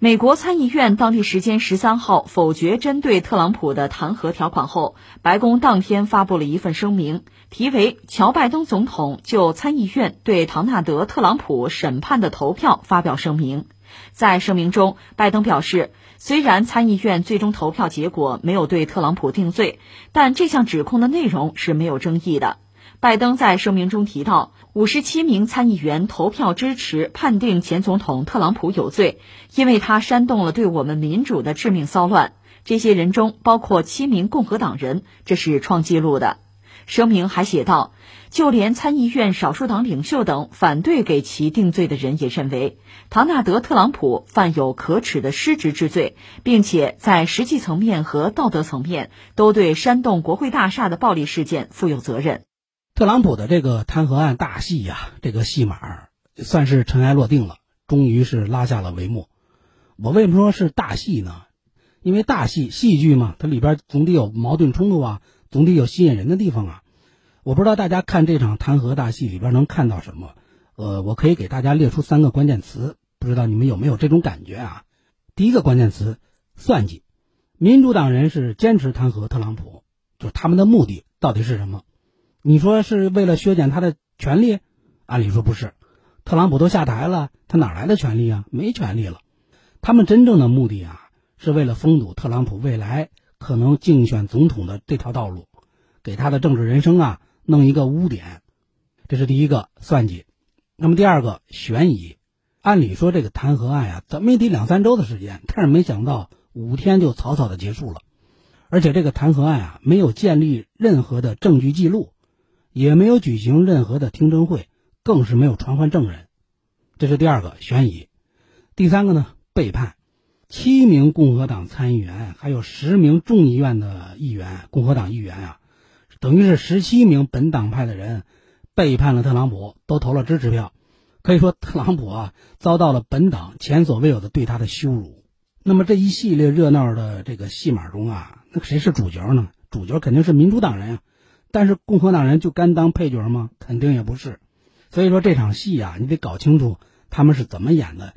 美国参议院当地时间十三号否决针对特朗普的弹劾条款后，白宫当天发布了一份声明，题为《乔拜登总统就参议院对唐纳德·特朗普审判的投票发表声明》。在声明中，拜登表示，虽然参议院最终投票结果没有对特朗普定罪，但这项指控的内容是没有争议的。拜登在声明中提到，五十七名参议员投票支持判定前总统特朗普有罪，因为他煽动了对我们民主的致命骚乱。这些人中包括七名共和党人，这是创纪录的。声明还写道，就连参议院少数党领袖等反对给其定罪的人也认为，唐纳德·特朗普犯有可耻的失职之罪，并且在实际层面和道德层面都对煽动国会大厦的暴力事件负有责任。特朗普的这个弹劾案大戏呀，这个戏码算是尘埃落定了，终于是拉下了帷幕。我为什么说是大戏呢？因为大戏戏剧嘛，它里边总得有矛盾冲突啊，总得有吸引人的地方啊。我不知道大家看这场弹劾大戏里边能看到什么？呃，我可以给大家列出三个关键词，不知道你们有没有这种感觉啊？第一个关键词：算计。民主党人是坚持弹劾特朗普，就是他们的目的到底是什么？你说是为了削减他的权利？按理说不是，特朗普都下台了，他哪来的权利啊？没权利了。他们真正的目的啊，是为了封堵特朗普未来可能竞选总统的这条道路，给他的政治人生啊弄一个污点。这是第一个算计。那么第二个悬疑。按理说这个弹劾案啊，怎么也得两三周的时间，但是没想到五天就草草的结束了，而且这个弹劾案啊，没有建立任何的证据记录。也没有举行任何的听证会，更是没有传唤证人，这是第二个悬疑。第三个呢，背叛。七名共和党参议员，还有十名众议院的议员，共和党议员啊，等于是十七名本党派的人背叛了特朗普，都投了支持票。可以说，特朗普啊，遭到了本党前所未有的对他的羞辱。那么这一系列热闹的这个戏码中啊，那谁是主角呢？主角肯定是民主党人啊。但是共和党人就甘当配角吗？肯定也不是。所以说这场戏啊，你得搞清楚他们是怎么演的，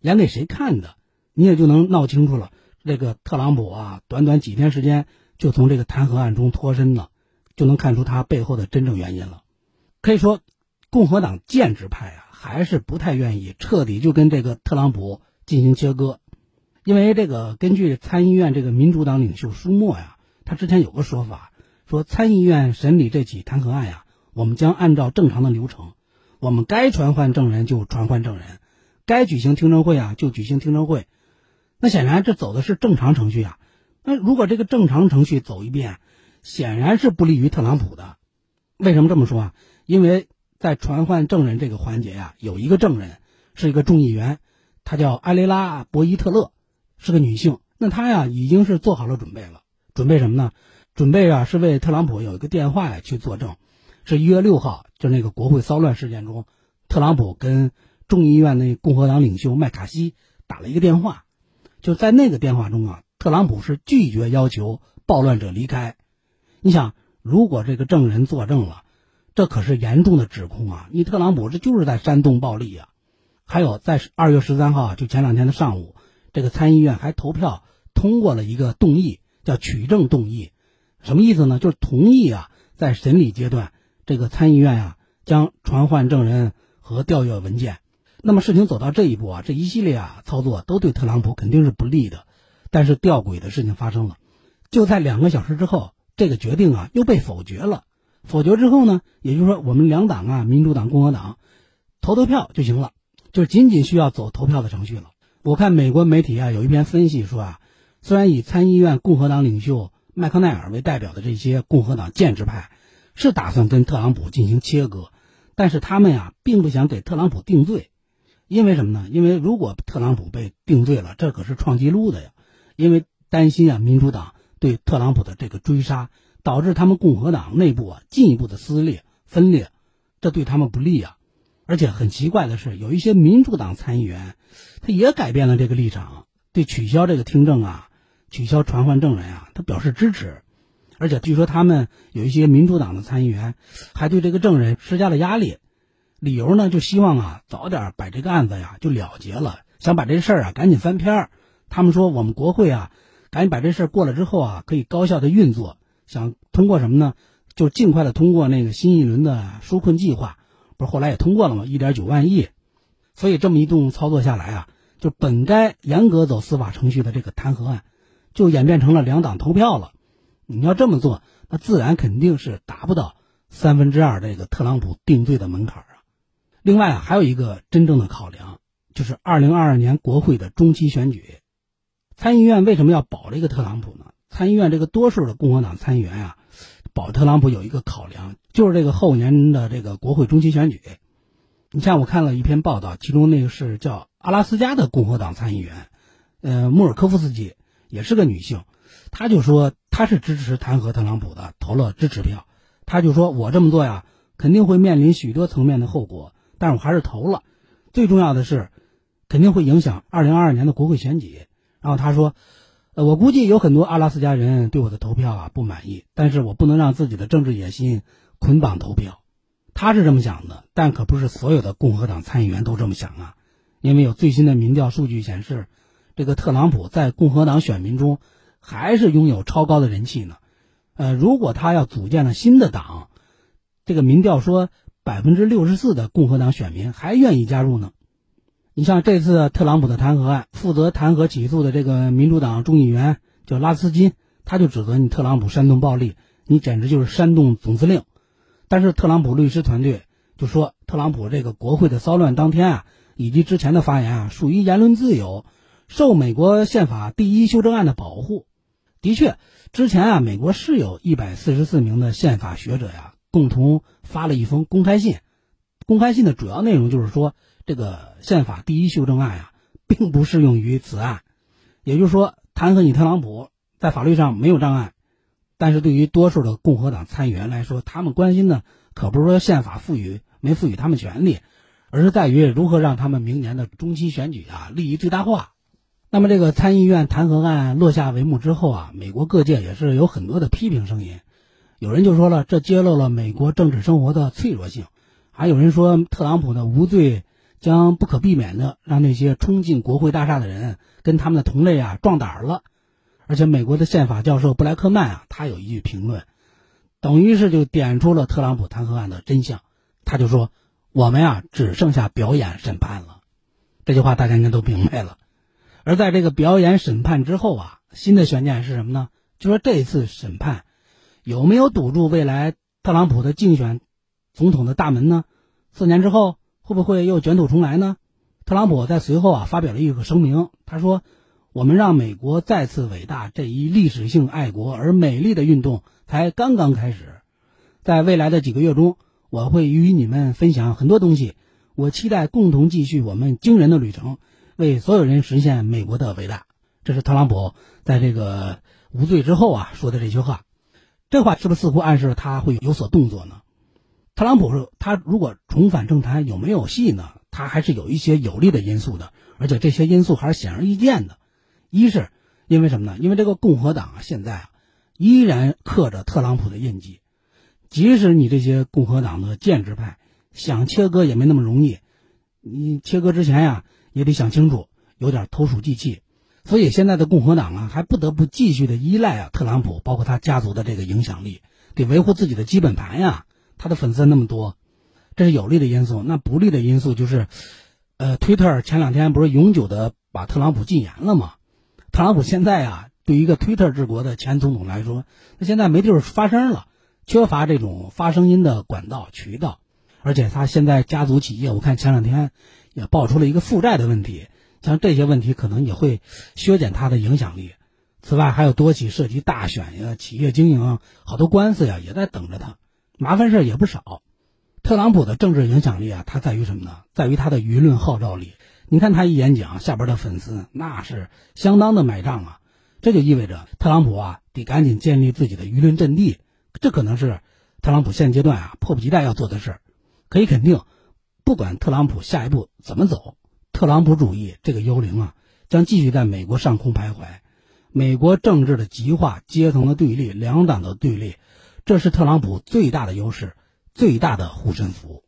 演给谁看的，你也就能闹清楚了。这个特朗普啊，短短几天时间就从这个弹劾案中脱身了，就能看出他背后的真正原因了。可以说，共和党建制派啊，还是不太愿意彻底就跟这个特朗普进行切割，因为这个根据参议院这个民主党领袖舒默呀，他之前有个说法。说参议院审理这起弹劾案呀，我们将按照正常的流程，我们该传唤证人就传唤证人，该举行听证会啊就举行听证会。那显然这走的是正常程序啊。那如果这个正常程序走一遍，显然是不利于特朗普的。为什么这么说啊？因为在传唤证人这个环节呀，有一个证人是一个众议员，她叫埃雷拉·博伊特勒，是个女性。那她呀已经是做好了准备了，准备什么呢？准备啊，是为特朗普有一个电话呀去作证，是一月六号，就那个国会骚乱事件中，特朗普跟众议院那共和党领袖麦卡锡打了一个电话，就在那个电话中啊，特朗普是拒绝要求暴乱者离开。你想，如果这个证人作证了，这可是严重的指控啊！你特朗普这就是在煽动暴力呀。还有，在二月十三号，就前两天的上午，这个参议院还投票通过了一个动议，叫取证动议。什么意思呢？就是同意啊，在审理阶段，这个参议院啊将传唤证人和调阅文件。那么事情走到这一步啊，这一系列啊操作都对特朗普肯定是不利的。但是吊诡的事情发生了，就在两个小时之后，这个决定啊又被否决了。否决之后呢，也就是说我们两党啊，民主党、共和党投投票就行了，就仅仅需要走投票的程序了。我看美国媒体啊有一篇分析说啊，虽然以参议院共和党领袖。麦克奈尔为代表的这些共和党建制派是打算跟特朗普进行切割，但是他们呀并不想给特朗普定罪，因为什么呢？因为如果特朗普被定罪了，这可是创纪录的呀。因为担心啊，民主党对特朗普的这个追杀，导致他们共和党内部啊进一步的撕裂分裂，这对他们不利啊。而且很奇怪的是，有一些民主党参议员，他也改变了这个立场，对取消这个听证啊。取消传唤证人啊，他表示支持，而且据说他们有一些民主党的参议员还对这个证人施加了压力，理由呢就希望啊早点把这个案子呀就了结了，想把这事儿啊赶紧翻篇儿。他们说我们国会啊，赶紧把这事儿过了之后啊，可以高效的运作。想通过什么呢？就尽快的通过那个新一轮的纾困计划，不是后来也通过了吗？一点九万亿。所以这么一动操作下来啊，就本该严格走司法程序的这个弹劾案，就演变成了两党投票了。你要这么做，那自然肯定是达不到三分之二这个特朗普定罪的门槛啊。另外啊，还有一个真正的考量，就是二零二二年国会的中期选举，参议院为什么要保这个特朗普呢？参议院这个多数的共和党参议员啊，保特朗普有一个考量，就是这个后年的这个国会中期选举。你像我看了一篇报道，其中那个是叫阿拉斯加的共和党参议员，呃，穆尔科夫斯基，也是个女性，她就说她是支持弹劾特朗普的，投了支持票。她就说我这么做呀，肯定会面临许多层面的后果，但是我还是投了。最重要的是，肯定会影响二零二二年的国会选举。然后她说，呃，我估计有很多阿拉斯加人对我的投票啊不满意，但是我不能让自己的政治野心捆绑投票。她是这么想的，但可不是所有的共和党参议员都这么想啊。因为有最新的民调数据显示，这个特朗普在共和党选民中还是拥有超高的人气呢。呃，如果他要组建了新的党，这个民调说百分之六十四的共和党选民还愿意加入呢。你像这次特朗普的弹劾案，负责弹劾起诉的这个民主党众议员叫拉斯金，他就指责你特朗普煽动暴力，你简直就是煽动总司令。但是特朗普律师团队就说，特朗普这个国会的骚乱当天啊，以及之前的发言啊，属于言论自由，受美国宪法第一修正案的保护。的确，之前啊，美国是有一百四十四名的宪法学者呀，共同发了一封公开信。公开信的主要内容就是说，这个宪法第一修正案呀，并不适用于此案，也就是说，弹劾你特朗普在法律上没有障碍。但是对于多数的共和党参议员来说，他们关心的可不是说宪法赋予没赋予他们权利，而是在于如何让他们明年的中期选举啊利益最大化。那么这个参议院弹劾案落下帷幕之后啊，美国各界也是有很多的批评声音。有人就说了，这揭露了美国政治生活的脆弱性；还有人说，特朗普的无罪将不可避免的让那些冲进国会大厦的人跟他们的同类啊壮胆了。而且，美国的宪法教授布莱克曼啊，他有一句评论，等于是就点出了特朗普弹劾案的真相。他就说：“我们呀，只剩下表演审判了。”这句话大家应该都明白了。而在这个表演审判之后啊，新的悬念是什么呢？就说这次审判有没有堵住未来特朗普的竞选总统的大门呢？四年之后会不会又卷土重来呢？特朗普在随后啊发表了一个声明，他说。我们让美国再次伟大这一历史性爱国而美丽的运动才刚刚开始，在未来的几个月中，我会与你们分享很多东西。我期待共同继续我们惊人的旅程，为所有人实现美国的伟大。这是特朗普在这个无罪之后啊说的这句话，这话是不是似乎暗示他会有所动作呢？特朗普说，他如果重返政坛有没有戏呢？他还是有一些有利的因素的，而且这些因素还是显而易见的。一是因为什么呢？因为这个共和党，现在啊，依然刻着特朗普的印记，即使你这些共和党的建制派想切割也没那么容易，你切割之前呀，也得想清楚，有点投鼠忌器。所以现在的共和党啊，还不得不继续的依赖啊特朗普，包括他家族的这个影响力，得维护自己的基本盘呀。他的粉丝那么多，这是有利的因素。那不利的因素就是，呃，推特前两天不是永久的把特朗普禁言了吗？特朗普现在啊，对一个推特治国的前总统来说，他现在没地儿发声了，缺乏这种发声音的管道渠道，而且他现在家族企业，我看前两天也爆出了一个负债的问题，像这些问题可能也会削减他的影响力。此外，还有多起涉及大选呀、企业经营好多官司呀，也在等着他，麻烦事也不少。特朗普的政治影响力啊，它在于什么呢？在于他的舆论号召力。你看他一演讲，下边的粉丝那是相当的买账啊，这就意味着特朗普啊得赶紧建立自己的舆论阵地，这可能是特朗普现阶段啊迫不及待要做的事儿。可以肯定，不管特朗普下一步怎么走，特朗普主义这个幽灵啊将继续在美国上空徘徊。美国政治的极化、阶层的对立、两党的对立，这是特朗普最大的优势、最大的护身符。